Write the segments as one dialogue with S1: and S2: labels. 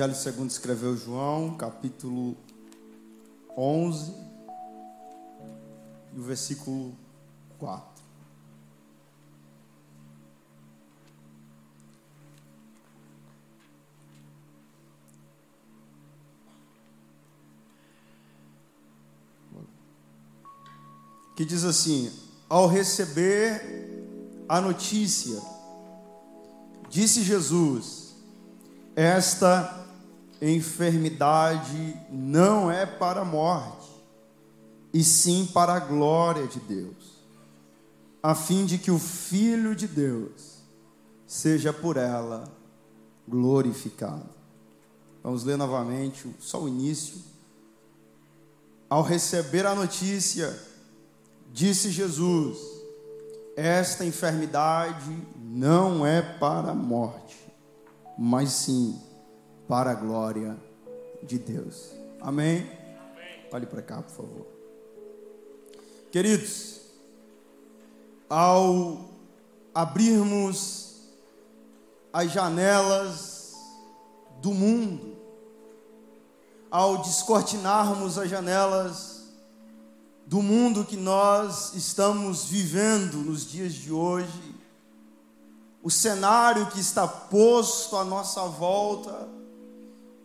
S1: Evangelho segundo escreveu João, capítulo 11, e o versículo 4. Que diz assim: Ao receber a notícia, disse Jesus, esta enfermidade não é para a morte, e sim para a glória de Deus, a fim de que o Filho de Deus seja por ela glorificado. Vamos ler novamente só o início. Ao receber a notícia, disse Jesus: Esta enfermidade não é para a morte, mas sim para a glória de Deus. Amém? Amém. Olhe para cá, por favor. Queridos, ao abrirmos as janelas do mundo, ao descortinarmos as janelas do mundo que nós estamos vivendo nos dias de hoje, o cenário que está posto à nossa volta,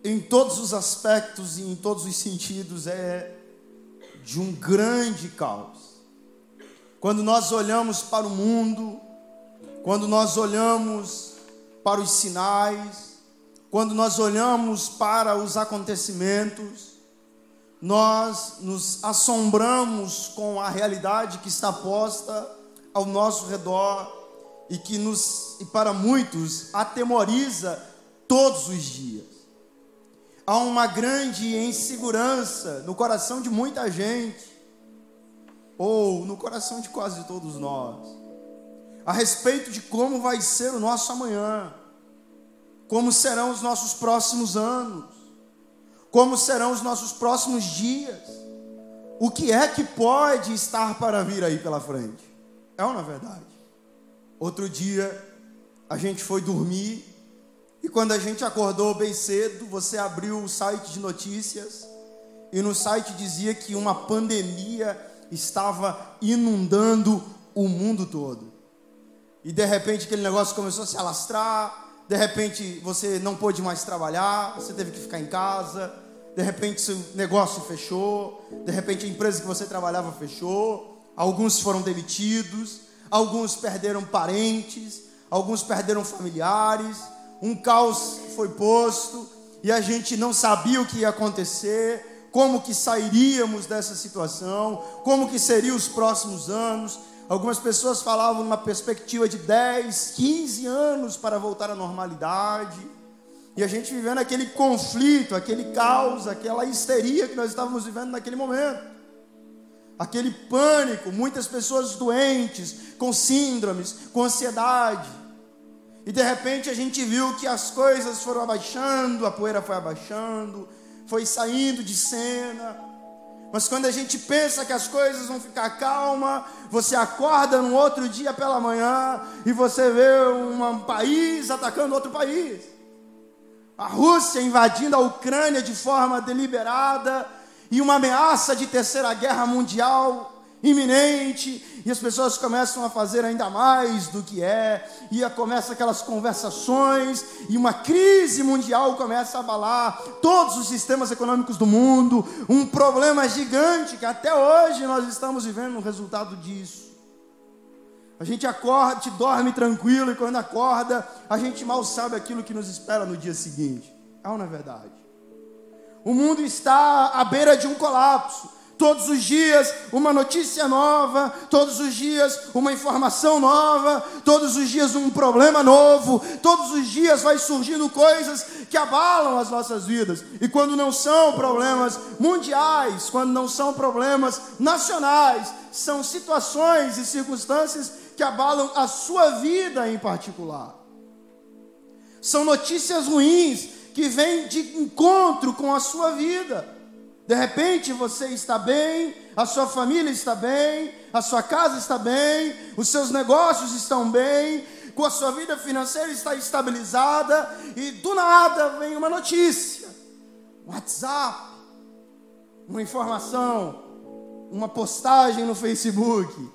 S1: em todos os aspectos e em todos os sentidos, é de um grande caos. Quando nós olhamos para o mundo, quando nós olhamos para os sinais, quando nós olhamos para os acontecimentos, nós nos assombramos com a realidade que está posta ao nosso redor e que nos e para muitos atemoriza todos os dias há uma grande insegurança no coração de muita gente, ou no coração de quase todos nós, a respeito de como vai ser o nosso amanhã, como serão os nossos próximos anos, como serão os nossos próximos dias, o que é que pode estar para vir aí pela frente. É ou não é verdade? Outro dia, a gente foi dormir e quando a gente acordou bem cedo, você abriu o site de notícias e no site dizia que uma pandemia estava inundando o mundo todo. E de repente aquele negócio começou a se alastrar, de repente você não pôde mais trabalhar, você teve que ficar em casa, de repente seu negócio fechou, de repente a empresa que você trabalhava fechou, alguns foram demitidos, alguns perderam parentes, alguns perderam familiares, um caos foi posto e a gente não sabia o que ia acontecer, como que sairíamos dessa situação, como que seriam os próximos anos. Algumas pessoas falavam numa perspectiva de 10, 15 anos para voltar à normalidade. E a gente vivendo aquele conflito, aquele caos, aquela histeria que nós estávamos vivendo naquele momento. Aquele pânico, muitas pessoas doentes, com síndromes, com ansiedade. E de repente a gente viu que as coisas foram abaixando, a poeira foi abaixando, foi saindo de cena. Mas quando a gente pensa que as coisas vão ficar calma, você acorda no outro dia pela manhã e você vê um país atacando outro país. A Rússia invadindo a Ucrânia de forma deliberada e uma ameaça de terceira guerra mundial iminente, e as pessoas começam a fazer ainda mais do que é, e começa aquelas conversações, e uma crise mundial começa a abalar todos os sistemas econômicos do mundo, um problema gigante que até hoje nós estamos vivendo o resultado disso. A gente acorda, te dorme tranquilo, e quando acorda, a gente mal sabe aquilo que nos espera no dia seguinte. É ou não é verdade? O mundo está à beira de um colapso. Todos os dias uma notícia nova, todos os dias uma informação nova, todos os dias um problema novo, todos os dias vai surgindo coisas que abalam as nossas vidas. E quando não são problemas mundiais, quando não são problemas nacionais, são situações e circunstâncias que abalam a sua vida em particular. São notícias ruins que vêm de encontro com a sua vida. De repente você está bem, a sua família está bem, a sua casa está bem, os seus negócios estão bem, com a sua vida financeira está estabilizada e do nada vem uma notícia, um WhatsApp, uma informação, uma postagem no Facebook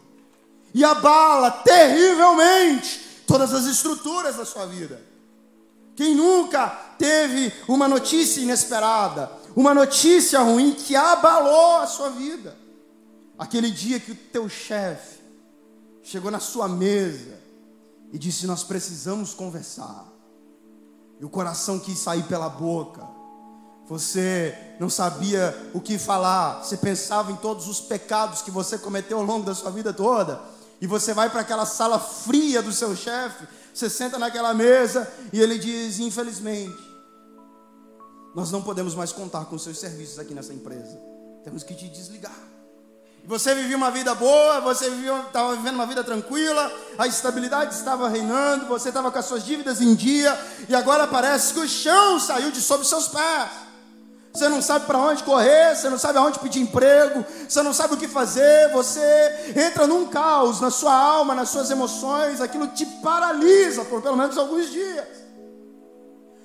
S1: e abala terrivelmente todas as estruturas da sua vida. Quem nunca teve uma notícia inesperada, uma notícia ruim que abalou a sua vida? Aquele dia que o teu chefe chegou na sua mesa e disse: Nós precisamos conversar. E o coração quis sair pela boca. Você não sabia o que falar. Você pensava em todos os pecados que você cometeu ao longo da sua vida toda. E você vai para aquela sala fria do seu chefe. Você senta naquela mesa e ele diz: Infelizmente, nós não podemos mais contar com seus serviços aqui nessa empresa. Temos que te desligar. Você vivia uma vida boa, você estava vivendo uma vida tranquila, a estabilidade estava reinando, você estava com as suas dívidas em dia, e agora parece que o chão saiu de sob seus pés. Você não sabe para onde correr, você não sabe aonde pedir emprego, você não sabe o que fazer, você entra num caos na sua alma, nas suas emoções, aquilo te paralisa por pelo menos alguns dias.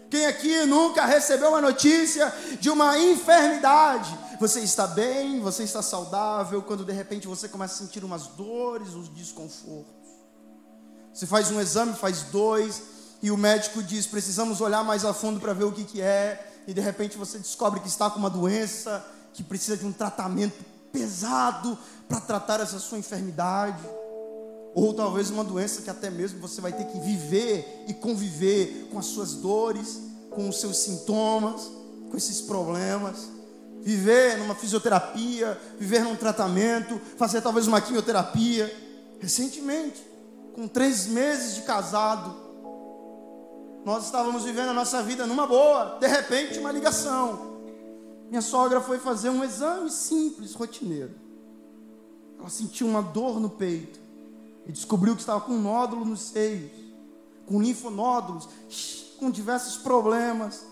S1: Quem aqui nunca recebeu uma notícia de uma enfermidade? Você está bem, você está saudável, quando de repente você começa a sentir umas dores, uns desconfortos. Você faz um exame, faz dois, e o médico diz: precisamos olhar mais a fundo para ver o que, que é, e de repente você descobre que está com uma doença que precisa de um tratamento pesado para tratar essa sua enfermidade. Ou talvez uma doença que até mesmo você vai ter que viver e conviver com as suas dores, com os seus sintomas, com esses problemas viver numa fisioterapia, viver num tratamento, fazer talvez uma quimioterapia. Recentemente, com três meses de casado, nós estávamos vivendo a nossa vida numa boa, de repente, uma ligação. Minha sogra foi fazer um exame simples, rotineiro. Ela sentiu uma dor no peito e descobriu que estava com um nódulo nos seios, com linfonódulos, com diversos problemas.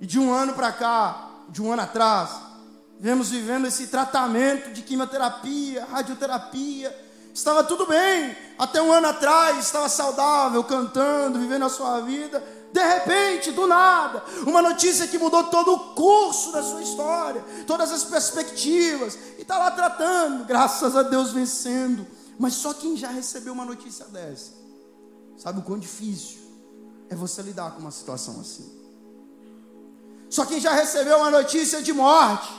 S1: E de um ano para cá, de um ano atrás, vemos vivendo esse tratamento de quimioterapia, radioterapia. Estava tudo bem, até um ano atrás estava saudável, cantando, vivendo a sua vida. De repente, do nada, uma notícia que mudou todo o curso da sua história, todas as perspectivas, e está lá tratando, graças a Deus vencendo. Mas só quem já recebeu uma notícia dessa, sabe o quão difícil é você lidar com uma situação assim. Só quem já recebeu uma notícia de morte,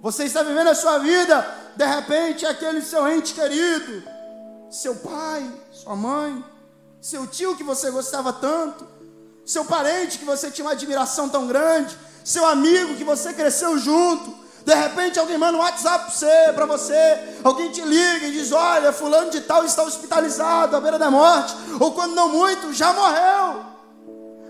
S1: você está vivendo a sua vida, de repente aquele seu ente querido, seu pai, sua mãe, seu tio que você gostava tanto, seu parente que você tinha uma admiração tão grande, seu amigo que você cresceu junto, de repente alguém manda um WhatsApp para você, para você, alguém te liga e diz: Olha, fulano de tal está hospitalizado à beira da morte, ou quando não muito, já morreu.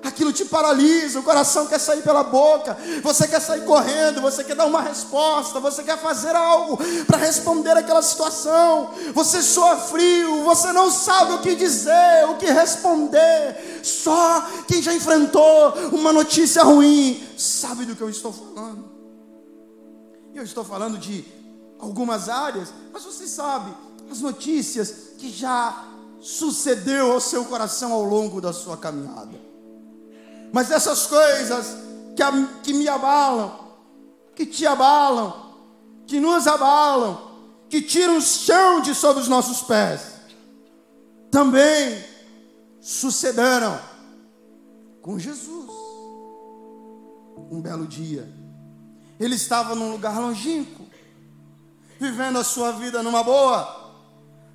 S1: Aquilo te paralisa, o coração quer sair pela boca, você quer sair correndo, você quer dar uma resposta, você quer fazer algo para responder aquela situação, você soa frio, você não sabe o que dizer, o que responder, só quem já enfrentou uma notícia ruim sabe do que eu estou falando. E eu estou falando de algumas áreas, mas você sabe, as notícias que já sucedeu ao seu coração ao longo da sua caminhada. Mas essas coisas que, que me abalam, que te abalam, que nos abalam, que tiram o chão de sob os nossos pés, também sucederam com Jesus. Um belo dia, ele estava num lugar longínquo, vivendo a sua vida numa boa,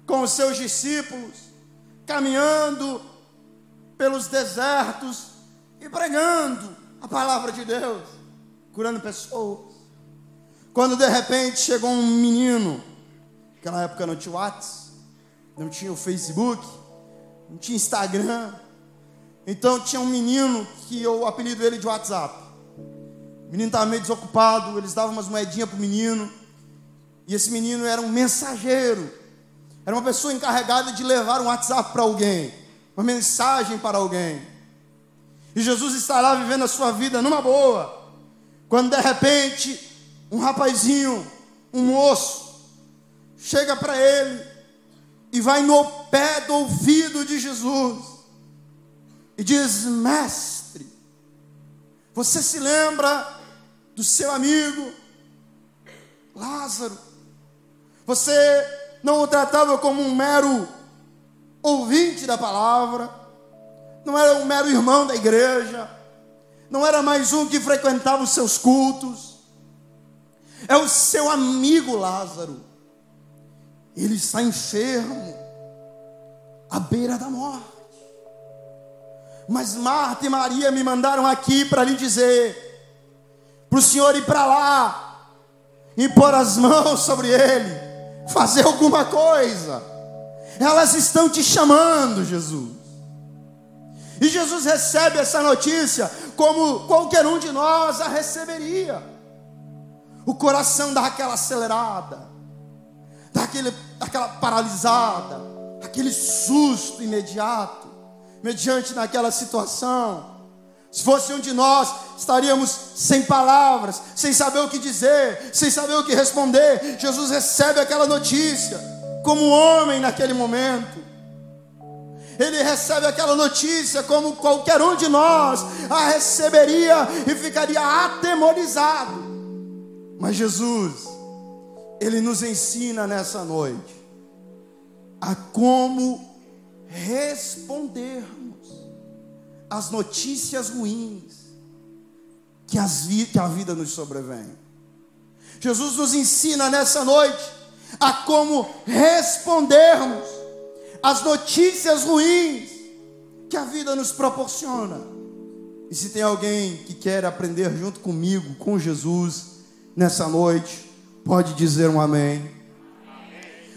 S1: com os seus discípulos, caminhando pelos desertos e pregando a palavra de Deus, curando pessoas. Quando de repente chegou um menino, naquela época não tinha WhatsApp, não tinha o Facebook, não tinha Instagram. Então tinha um menino que eu apelido ele de WhatsApp. O menino estava meio desocupado, eles davam umas moedinhas para o menino. E esse menino era um mensageiro. Era uma pessoa encarregada de levar um WhatsApp para alguém, uma mensagem para alguém. E Jesus está lá vivendo a sua vida numa boa. Quando de repente, um rapazinho, um moço, chega para ele e vai no pé do ouvido de Jesus e diz: Mestre, você se lembra do seu amigo Lázaro? Você não o tratava como um mero ouvinte da palavra, não era um mero irmão da igreja, não era mais um que frequentava os seus cultos, é o seu amigo Lázaro. Ele está enfermo, à beira da morte. Mas Marta e Maria me mandaram aqui para lhe dizer: para o Senhor ir para lá, e pôr as mãos sobre ele, fazer alguma coisa. Elas estão te chamando, Jesus. E Jesus recebe essa notícia como qualquer um de nós a receberia. O coração dá aquela acelerada, dá aquele, aquela paralisada, aquele susto imediato, mediante naquela situação. Se fosse um de nós, estaríamos sem palavras, sem saber o que dizer, sem saber o que responder. Jesus recebe aquela notícia, como homem naquele momento. Ele recebe aquela notícia como qualquer um de nós a receberia e ficaria atemorizado. Mas Jesus, Ele nos ensina nessa noite a como respondermos as notícias ruins que, vi, que a vida nos sobrevém. Jesus nos ensina nessa noite a como respondermos às notícias ruins que a vida nos proporciona. E se tem alguém que quer aprender junto comigo, com Jesus, nessa noite, pode dizer um amém.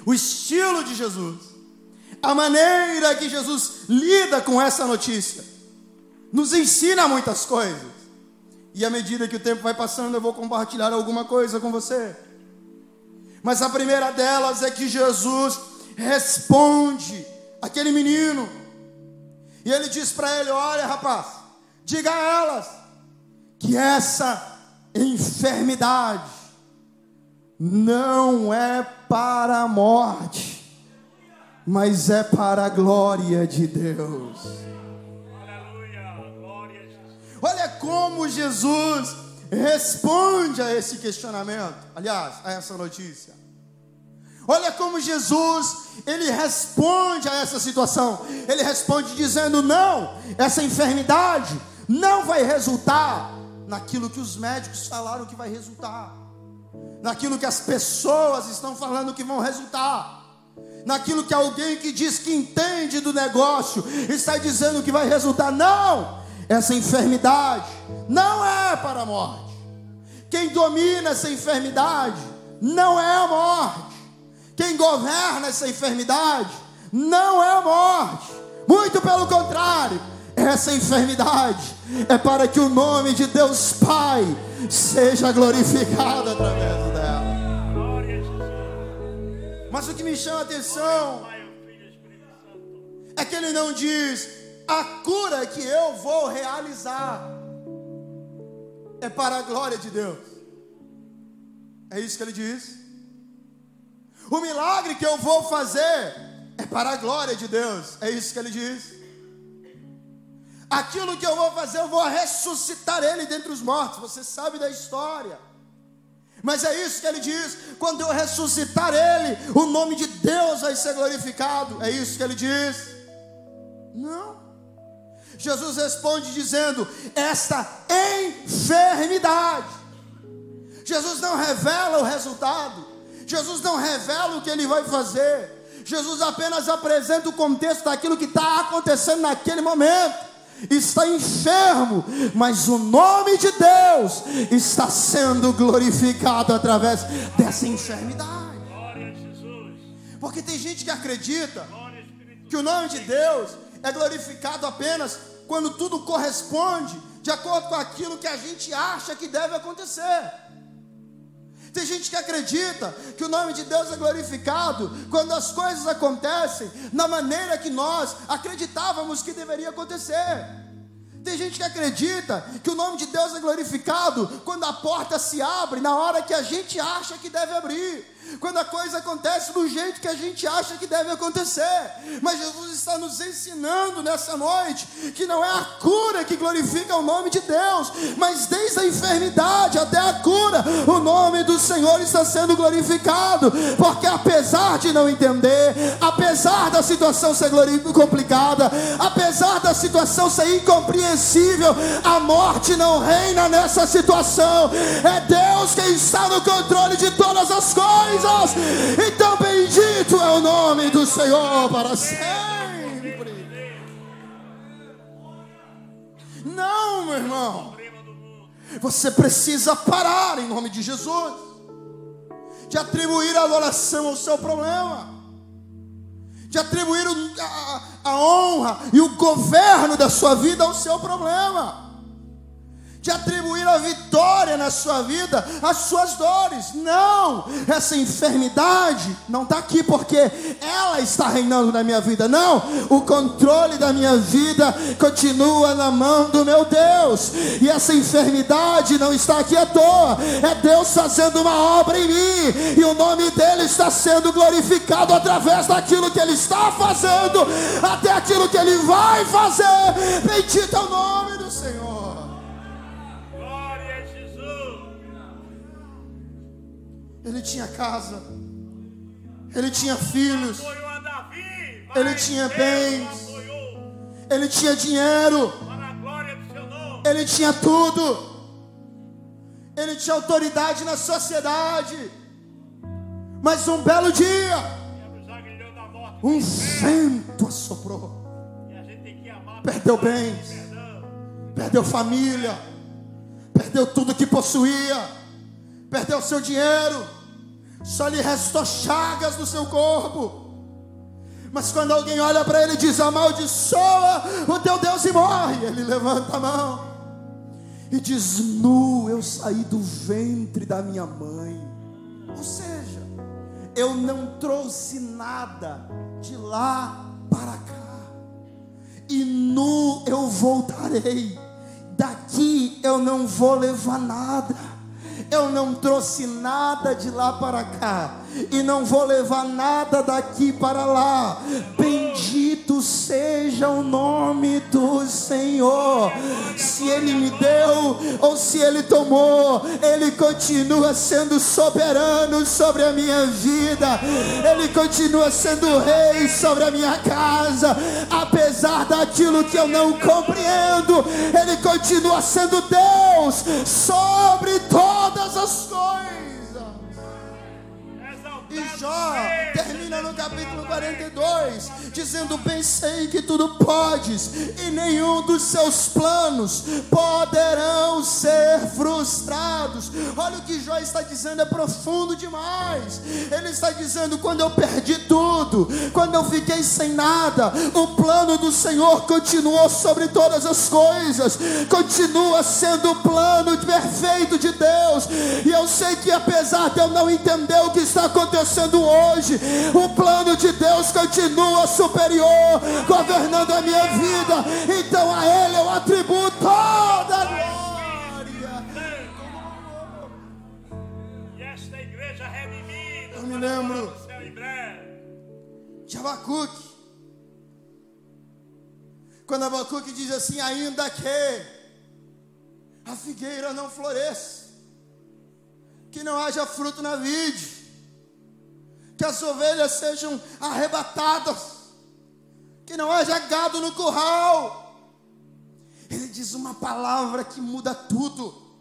S1: O estilo de Jesus, a maneira que Jesus lida com essa notícia, nos ensina muitas coisas. E à medida que o tempo vai passando, eu vou compartilhar alguma coisa com você. Mas a primeira delas é que Jesus responde aquele menino. E ele diz para ele: Olha, rapaz, diga a elas que essa enfermidade não é para a morte, mas é para a glória de Deus. Olha como Jesus responde a esse questionamento, aliás, a essa notícia. Olha como Jesus, ele responde a essa situação. Ele responde dizendo: "Não, essa enfermidade não vai resultar naquilo que os médicos falaram que vai resultar. Naquilo que as pessoas estão falando que vão resultar naquilo que alguém que diz que entende do negócio está dizendo que vai resultar. Não! Essa enfermidade não é para a morte. Quem domina essa enfermidade não é a morte. Quem governa essa enfermidade não é a morte. Muito pelo contrário, essa enfermidade é para que o nome de Deus Pai seja glorificado através dela. Mas o que me chama a atenção é que ele não diz a cura que eu vou realizar é para a glória de Deus. É isso que ele diz. O milagre que eu vou fazer é para a glória de Deus. É isso que ele diz. Aquilo que eu vou fazer, eu vou ressuscitar ele dentre os mortos. Você sabe da história. Mas é isso que ele diz: quando eu ressuscitar ele, o nome de Deus vai ser glorificado. É isso que ele diz. Não. Jesus responde dizendo: esta enfermidade. Jesus não revela o resultado, Jesus não revela o que ele vai fazer, Jesus apenas apresenta o contexto daquilo que está acontecendo naquele momento. Está enfermo, mas o nome de Deus está sendo glorificado através dessa enfermidade. Porque tem gente que acredita que o nome de Deus é glorificado apenas quando tudo corresponde de acordo com aquilo que a gente acha que deve acontecer. Tem gente que acredita que o nome de Deus é glorificado quando as coisas acontecem na maneira que nós acreditávamos que deveria acontecer. Tem gente que acredita que o nome de Deus é glorificado quando a porta se abre na hora que a gente acha que deve abrir. Quando a coisa acontece do jeito que a gente acha que deve acontecer. Mas Jesus está nos ensinando nessa noite que não é a cura que glorifica o nome de Deus, mas desde a enfermidade até a cura, o nome do Senhor está sendo glorificado, porque apesar de não entender, apesar da situação ser complicada, apesar da situação ser incompreensível, a morte não reina nessa situação. É Deus quem está no controle de todas as coisas. Então, bendito é o nome do Senhor para sempre. Não, meu irmão. Você precisa parar em nome de Jesus, de atribuir a adoração ao seu problema, de atribuir a, a honra e o governo da sua vida ao seu problema de atribuir a vitória na sua vida às suas dores. Não, essa enfermidade não está aqui porque ela está reinando na minha vida. Não, o controle da minha vida continua na mão do meu Deus. E essa enfermidade não está aqui à toa. É Deus fazendo uma obra em mim. E o nome dele está sendo glorificado através daquilo que ele está fazendo, até aquilo que ele vai fazer. Bendito é o nome do Senhor. Ele tinha casa. Ele tinha filhos. Ele tinha bens. Ele tinha dinheiro. Ele tinha tudo. Ele tinha autoridade na sociedade. Mas um belo dia, um vento assoprou. Perdeu bens, perdeu família, perdeu tudo que possuía perdeu seu dinheiro, só lhe restou chagas no seu corpo. Mas quando alguém olha para ele e diz: Amaldiçoa o teu Deus e morre, ele levanta a mão e diz: Nu eu saí do ventre da minha mãe. Ou seja, eu não trouxe nada de lá para cá, e nu eu voltarei. Daqui eu não vou levar nada eu não trouxe nada de lá para cá e não vou levar nada daqui para lá. Bendito seja o nome do Senhor. Se Ele me deu ou se Ele tomou, Ele continua sendo soberano sobre a minha vida, Ele continua sendo rei sobre a minha casa, apesar daquilo que eu não compreendo, Ele continua sendo Deus sobre todas as coisas. E Jó termina no capítulo 42, dizendo: Bem sei que tudo podes, e nenhum dos seus planos poderão ser frustrados. Olha o que Jó está dizendo, é profundo demais. Ele está dizendo: quando eu perdi tudo, quando eu fiquei sem nada, o plano do Senhor continuou sobre todas as coisas, continua sendo o plano perfeito de Deus. E eu sei que apesar de eu não entender o que está acontecendo, acontecendo hoje. O plano de Deus continua superior, governando a minha vida. Então a Ele eu atribuo toda a glória.
S2: E esta igreja redimida.
S1: Eu me lembro de Abacuque. Quando Abacuque diz assim: ainda que a figueira não floresça, que não haja fruto na vide, que as ovelhas sejam arrebatadas, que não haja gado no curral. Ele diz uma palavra que muda tudo.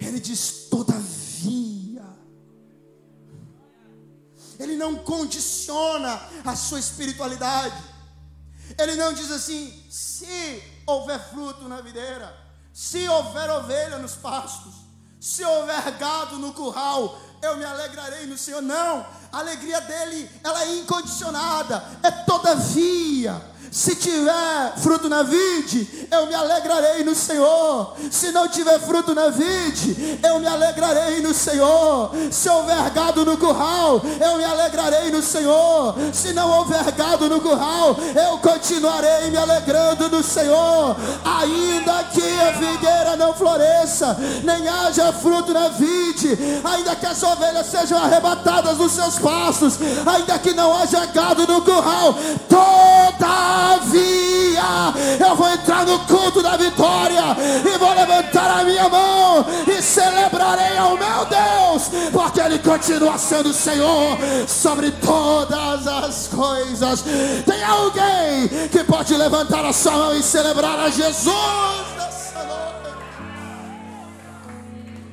S1: Ele diz: todavia. Ele não condiciona a sua espiritualidade. Ele não diz assim: se houver fruto na videira, se houver ovelha nos pastos, se houver gado no curral, eu me alegrarei no Senhor. Não, a alegria dele, ela é incondicionada, é todavia. Se tiver fruto na vide, eu me alegrarei no Senhor. Se não tiver fruto na vide, eu me alegrarei no Senhor. Se houver gado no curral, eu me alegrarei no Senhor. Se não houver gado no curral, eu continuarei me alegrando no Senhor. Ainda que a figueira não floresça, nem haja fruto na vide, ainda que as ovelhas sejam arrebatadas dos seus pastos, ainda que não haja gado no curral. Todavia, eu vou entrar no culto da vitória e vou levantar a minha mão e celebrarei ao meu Deus, porque Ele continua sendo Senhor sobre todas as coisas. Tem alguém que pode levantar a sua mão e celebrar a Jesus?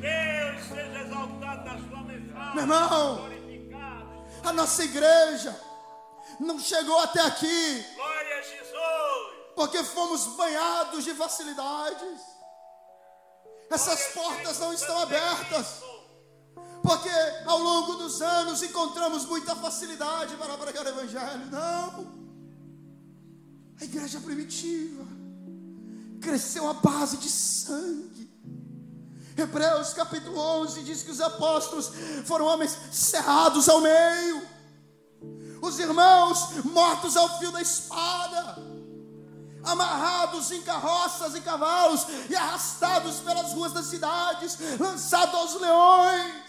S2: Deus seja exaltado na sua mensagem.
S1: Meu irmão. A nossa igreja não chegou até aqui
S2: Glória a Jesus.
S1: porque fomos banhados de facilidades. Essas portas não estão abertas. Porque ao longo dos anos encontramos muita facilidade para pregar o Evangelho. Não. A igreja primitiva cresceu à base de sangue. Hebreus capítulo 11 diz que os apóstolos foram homens cerrados ao meio, os irmãos mortos ao fio da espada, amarrados em carroças e cavalos e arrastados pelas ruas das cidades, lançados aos leões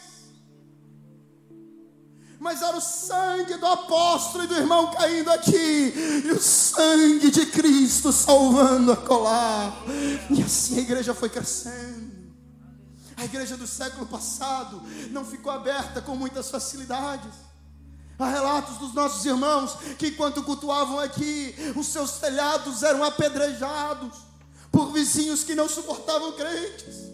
S1: mas era o sangue do apóstolo e do irmão caindo aqui, e o sangue de Cristo salvando a colar. E assim a igreja foi crescendo. A igreja do século passado não ficou aberta com muitas facilidades. Há relatos dos nossos irmãos que, enquanto cultuavam aqui, os seus telhados eram apedrejados por vizinhos que não suportavam crentes.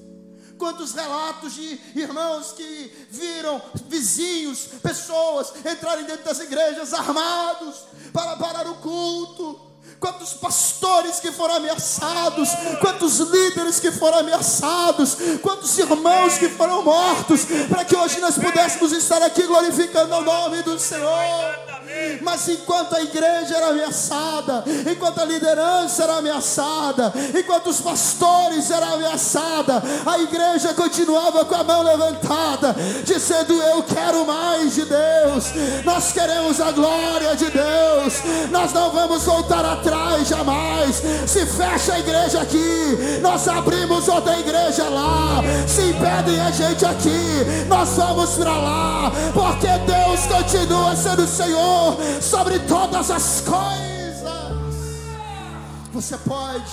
S1: Quantos relatos de irmãos que viram vizinhos, pessoas entrarem dentro das igrejas armados para parar o culto. Quantos pastores que foram ameaçados, quantos líderes que foram ameaçados, quantos irmãos que foram mortos, para que hoje nós pudéssemos estar aqui glorificando o nome do Senhor. Mas enquanto a igreja era ameaçada, enquanto a liderança era ameaçada, enquanto os pastores eram ameaçada, a igreja continuava com a mão levantada, dizendo: Eu quero mais de Deus, nós queremos a glória de Deus, nós não vamos voltar atrás jamais. Se fecha a igreja aqui, nós abrimos outra igreja lá. Se impedem a gente aqui, nós vamos para lá, porque Deus continua sendo Senhor sobre todas as coisas. Você pode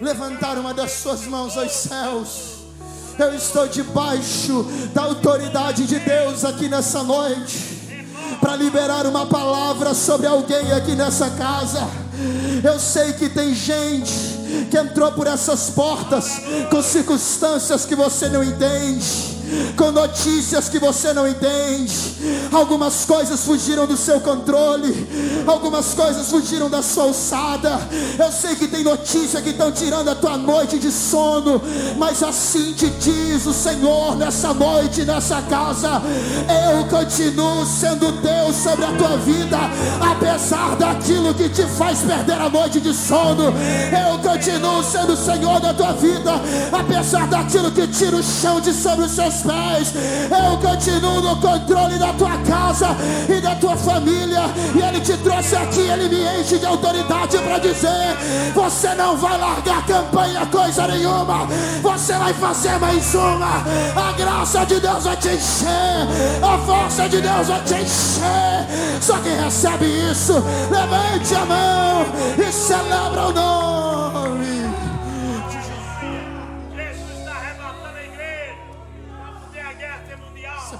S1: levantar uma das suas mãos aos céus. Eu estou debaixo da autoridade de Deus aqui nessa noite para liberar uma palavra sobre alguém aqui nessa casa. Eu sei que tem gente que entrou por essas portas com circunstâncias que você não entende com notícias que você não entende. Algumas coisas fugiram do seu controle, algumas coisas fugiram da sua alçada. Eu sei que tem notícia que estão tirando a tua noite de sono, mas assim te diz o Senhor nessa noite, nessa casa. Eu continuo sendo Deus sobre a tua vida, apesar daquilo que te faz perder a noite de sono. Eu continuo sendo Senhor da tua vida, apesar daquilo que tira o chão de sobre os seus pés. Eu continuo no controle da tua casa e da tua família. E Ele te trouxe aqui, Ele me enche de autoridade para dizer: Você não vai largar a campanha coisa nenhuma. Você vai fazer mais uma. A graça de Deus vai te encher. A força de Deus vai te encher. Só quem recebe isso, levante a mão e celebra o nome.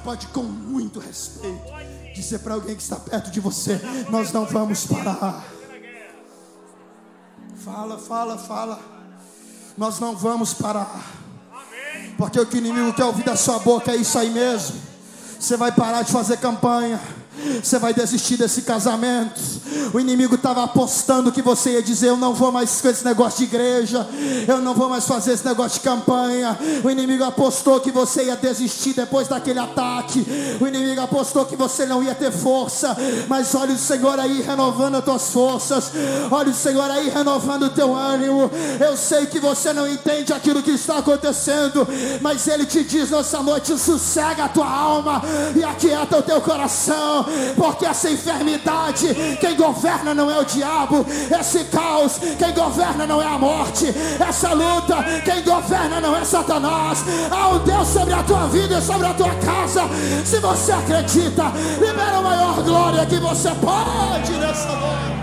S1: Pode com muito respeito dizer para alguém que está perto de você: Nós não vamos parar. Fala, fala, fala. Nós não vamos parar. Porque o que o inimigo quer ouvir da sua boca é isso aí mesmo. Você vai parar de fazer campanha. Você vai desistir desse casamento. O inimigo estava apostando que você ia dizer: Eu não vou mais com esse negócio de igreja. Eu não vou mais fazer esse negócio de campanha. O inimigo apostou que você ia desistir depois daquele ataque. O inimigo apostou que você não ia ter força. Mas olha o Senhor aí renovando as tuas forças. Olha o Senhor aí renovando o teu ânimo. Eu sei que você não entende aquilo que está acontecendo. Mas Ele te diz nessa noite: sossega a tua alma e aquieta o teu coração. Porque essa enfermidade, quem governa não é o diabo, esse caos, quem governa não é a morte, essa luta, quem governa não é Satanás. Há um Deus sobre a tua vida e sobre a tua casa. Se você acredita, libera a maior glória que você pode, né?